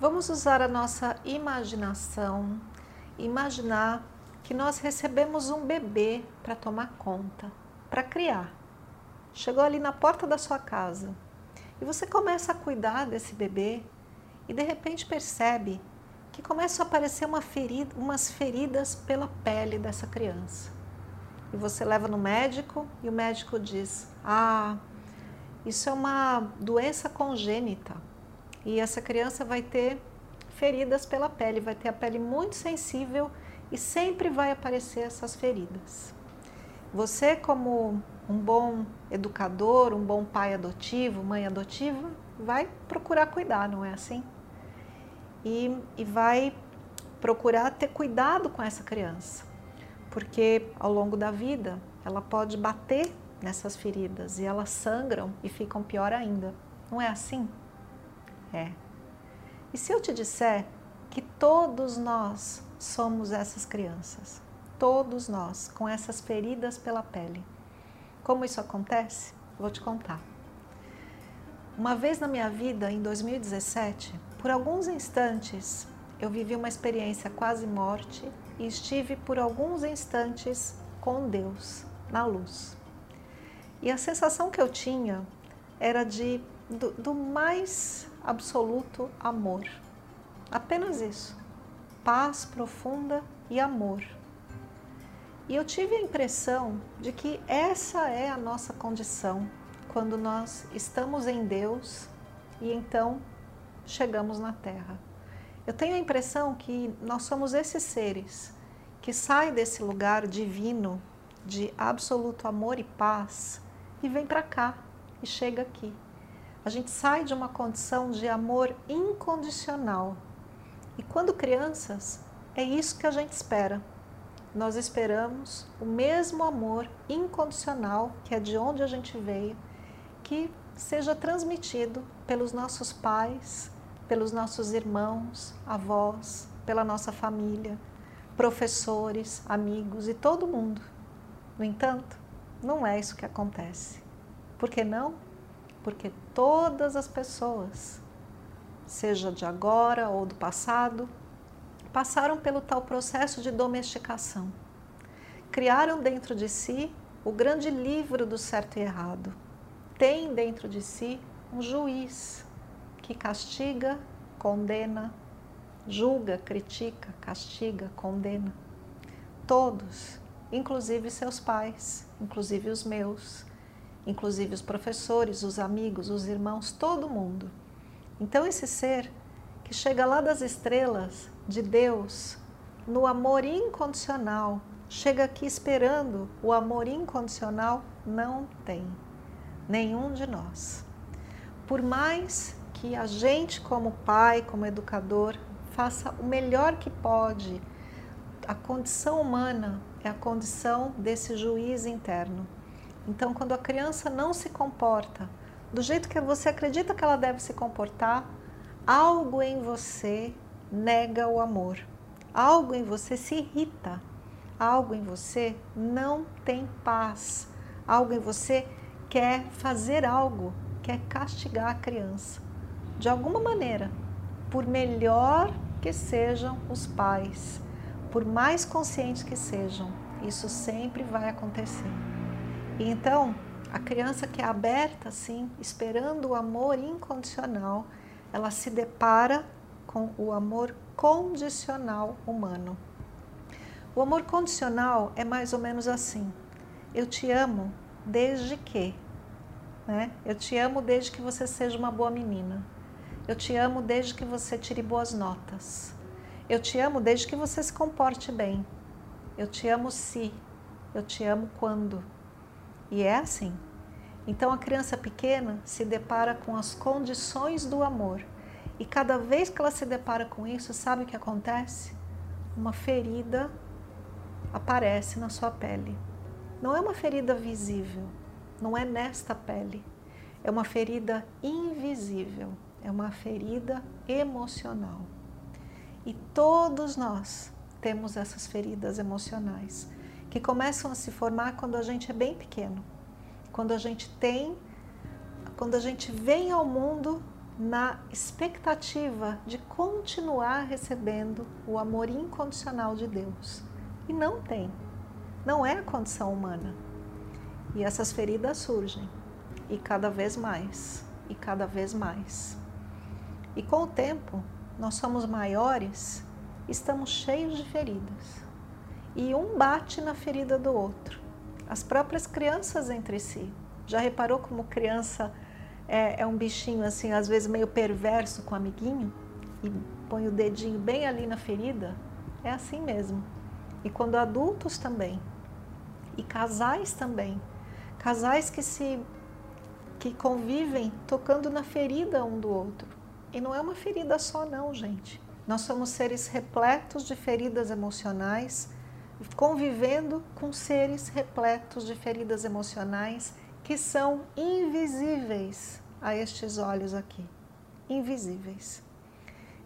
Vamos usar a nossa imaginação, imaginar que nós recebemos um bebê para tomar conta, para criar. Chegou ali na porta da sua casa e você começa a cuidar desse bebê e de repente percebe que começam a aparecer uma ferida, umas feridas pela pele dessa criança. E você leva no médico e o médico diz: Ah, isso é uma doença congênita e essa criança vai ter feridas pela pele, vai ter a pele muito sensível e sempre vai aparecer essas feridas. Você, como um bom educador, um bom pai adotivo, mãe adotiva, vai procurar cuidar, não é assim? E, e vai procurar ter cuidado com essa criança, porque ao longo da vida ela pode bater nessas feridas e elas sangram e ficam pior ainda. Não é assim? É. E se eu te disser que todos nós somos essas crianças, todos nós, com essas feridas pela pele, como isso acontece? Vou te contar. Uma vez na minha vida, em 2017, por alguns instantes, eu vivi uma experiência quase morte e estive por alguns instantes com Deus, na luz. E a sensação que eu tinha era de do, do mais absoluto amor. Apenas isso. Paz profunda e amor. E eu tive a impressão de que essa é a nossa condição quando nós estamos em Deus e então chegamos na Terra. Eu tenho a impressão que nós somos esses seres que saem desse lugar divino de absoluto amor e paz e vem para cá e chega aqui. A gente sai de uma condição de amor incondicional. E quando crianças, é isso que a gente espera. Nós esperamos o mesmo amor incondicional, que é de onde a gente veio, que seja transmitido pelos nossos pais, pelos nossos irmãos, avós, pela nossa família, professores, amigos e todo mundo. No entanto, não é isso que acontece. Por que não? Porque todas as pessoas, seja de agora ou do passado, passaram pelo tal processo de domesticação. Criaram dentro de si o grande livro do certo e errado. Tem dentro de si um juiz que castiga, condena, julga, critica, castiga, condena. Todos, inclusive seus pais, inclusive os meus, inclusive os professores, os amigos, os irmãos, todo mundo. Então, esse ser que chega lá das estrelas, de Deus, no amor incondicional, chega aqui esperando o amor incondicional, não tem. Nenhum de nós. Por mais que a gente, como pai, como educador, faça o melhor que pode, a condição humana é a condição desse juiz interno. Então, quando a criança não se comporta do jeito que você acredita que ela deve se comportar, algo em você nega o amor. Algo em você se irrita. Algo em você não tem paz. Algo em você quer fazer algo, quer castigar a criança. De alguma maneira, por melhor que sejam os pais, por mais conscientes que sejam, isso sempre vai acontecer. E então, a criança que é aberta assim, esperando o amor incondicional, ela se depara com o amor condicional humano. O amor condicional é mais ou menos assim: eu te amo desde que, né? Eu te amo desde que você seja uma boa menina. Eu te amo desde que você tire boas notas. Eu te amo desde que você se comporte bem. Eu te amo se. Eu te amo quando. E é assim. Então a criança pequena se depara com as condições do amor. E cada vez que ela se depara com isso, sabe o que acontece? uma ferida aparece na sua pele. Não é uma ferida visível, não é nesta pele. É uma ferida invisível, é uma ferida emocional. E todos nós temos essas feridas emocionais que começam a se formar quando a gente é bem pequeno, quando a gente tem, quando a gente vem ao mundo na expectativa de continuar recebendo o amor incondicional de Deus. E não tem. Não é a condição humana. E essas feridas surgem. E cada vez mais. E cada vez mais. E com o tempo, nós somos maiores, estamos cheios de feridas. E um bate na ferida do outro. As próprias crianças entre si. Já reparou como criança é, é um bichinho assim, às vezes meio perverso com o amiguinho e põe o dedinho bem ali na ferida, é assim mesmo. E quando adultos também, e casais também, casais que se que convivem tocando na ferida um do outro. E não é uma ferida só não, gente. Nós somos seres repletos de feridas emocionais, convivendo com seres repletos de feridas emocionais que são invisíveis a estes olhos aqui, invisíveis.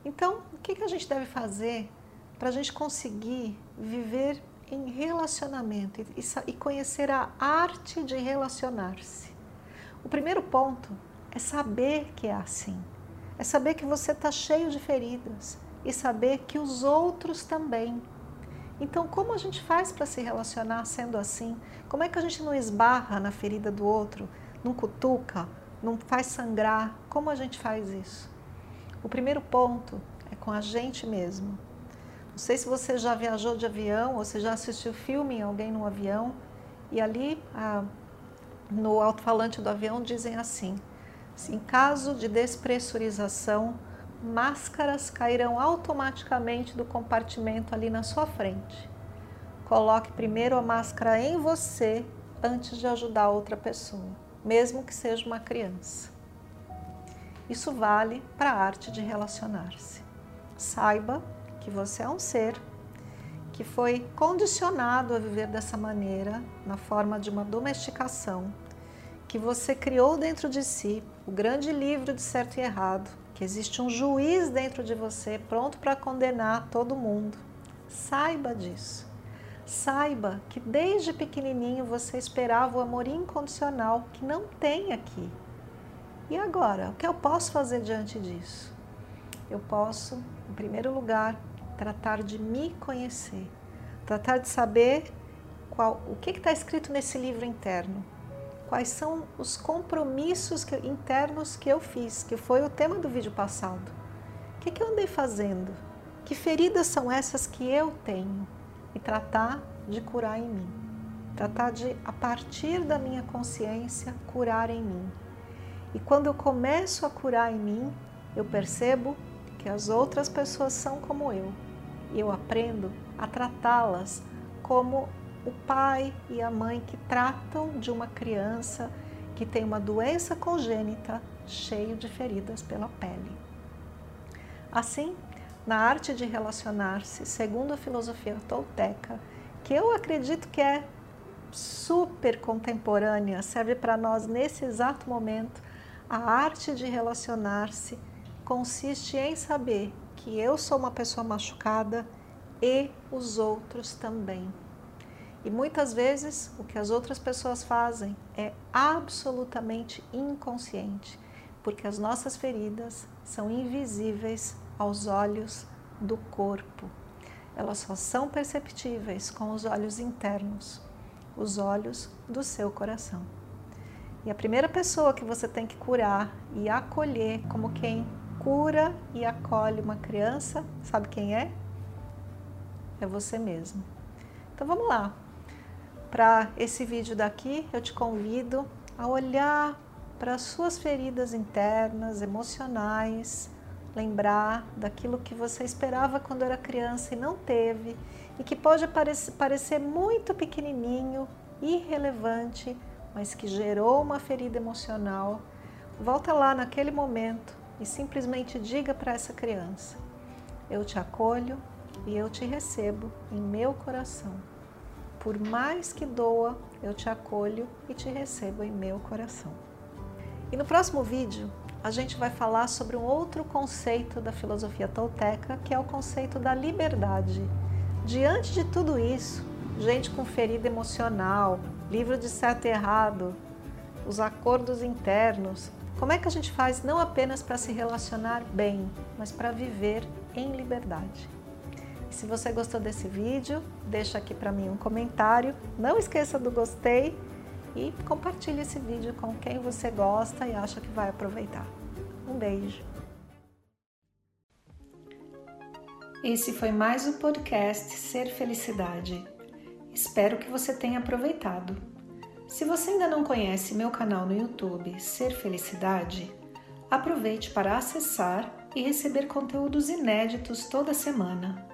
Então, o que, a gente deve fazer para a gente conseguir viver em relacionamento e, conhecer a arte de relacionar-se? O primeiro ponto é saber que é assim, é saber que você está cheio de feridas e saber que os outros também. Então, como a gente faz para se relacionar sendo assim? Como é que a gente não esbarra na ferida do outro, não cutuca, não faz sangrar. Como a gente faz isso? O primeiro ponto é com a gente mesmo. Não sei se você já viajou de avião ou se já assistiu filme em alguém no avião e ali a, no alto-falante do avião dizem assim: em caso de despressurização, máscaras cairão automaticamente do compartimento ali na sua frente. Coloque primeiro a máscara em você antes de ajudar outra pessoa mesmo que seja uma criança. Isso vale para a arte de relacionar-se. Saiba que você é um ser que foi condicionado a viver dessa maneira, na forma de uma domesticação, que você criou dentro de si o grande livro de certo e errado, existe um juiz dentro de você pronto para condenar todo mundo. Saiba disso. Saiba que desde pequenininho você esperava o amor incondicional que não tem aqui. E agora, o que eu posso fazer diante disso? Eu posso, em primeiro lugar, tratar de me conhecer, tratar de saber qual, o que está escrito nesse livro interno, quais são os compromissos que, internos que eu fiz, que foi o tema do vídeo passado. O que, que eu andei fazendo? Que feridas são essas que eu tenho? e tratar de curar em mim. Tratar de, a partir da minha consciência, curar em mim. E quando eu começo a curar em mim, eu percebo que as outras pessoas são como eu. E eu aprendo a tratá-las como o pai e a mãe que tratam de uma criança que tem uma doença congênita cheio de feridas pela pele. Assim, na arte de relacionar-se, segundo a filosofia tolteca, que eu acredito que é super contemporânea, serve para nós nesse exato momento. A arte de relacionar-se consiste em saber que eu sou uma pessoa machucada e os outros também. E muitas vezes o que as outras pessoas fazem é absolutamente inconsciente, porque as nossas feridas são invisíveis aos olhos do corpo. Elas só são perceptíveis com os olhos internos, os olhos do seu coração. E a primeira pessoa que você tem que curar e acolher, como quem cura e acolhe uma criança, sabe quem é? É você mesmo. Então vamos lá. Para esse vídeo daqui, eu te convido a olhar para as suas feridas internas, emocionais, lembrar daquilo que você esperava quando era criança e não teve, e que pode parecer muito pequenininho, irrelevante, mas que gerou uma ferida emocional. Volta lá naquele momento e simplesmente diga para essa criança: Eu te acolho e eu te recebo em meu coração. Por mais que doa, eu te acolho e te recebo em meu coração. E no próximo vídeo, a gente vai falar sobre um outro conceito da filosofia tolteca, que é o conceito da liberdade. Diante de tudo isso, gente com ferida emocional, livro de certo e errado, os acordos internos, como é que a gente faz não apenas para se relacionar bem, mas para viver em liberdade? Se você gostou desse vídeo, deixa aqui para mim um comentário. Não esqueça do gostei e compartilhe esse vídeo com quem você gosta e acha que vai aproveitar. Um beijo! Esse foi mais o podcast Ser Felicidade. Espero que você tenha aproveitado. Se você ainda não conhece meu canal no YouTube Ser Felicidade, aproveite para acessar e receber conteúdos inéditos toda semana.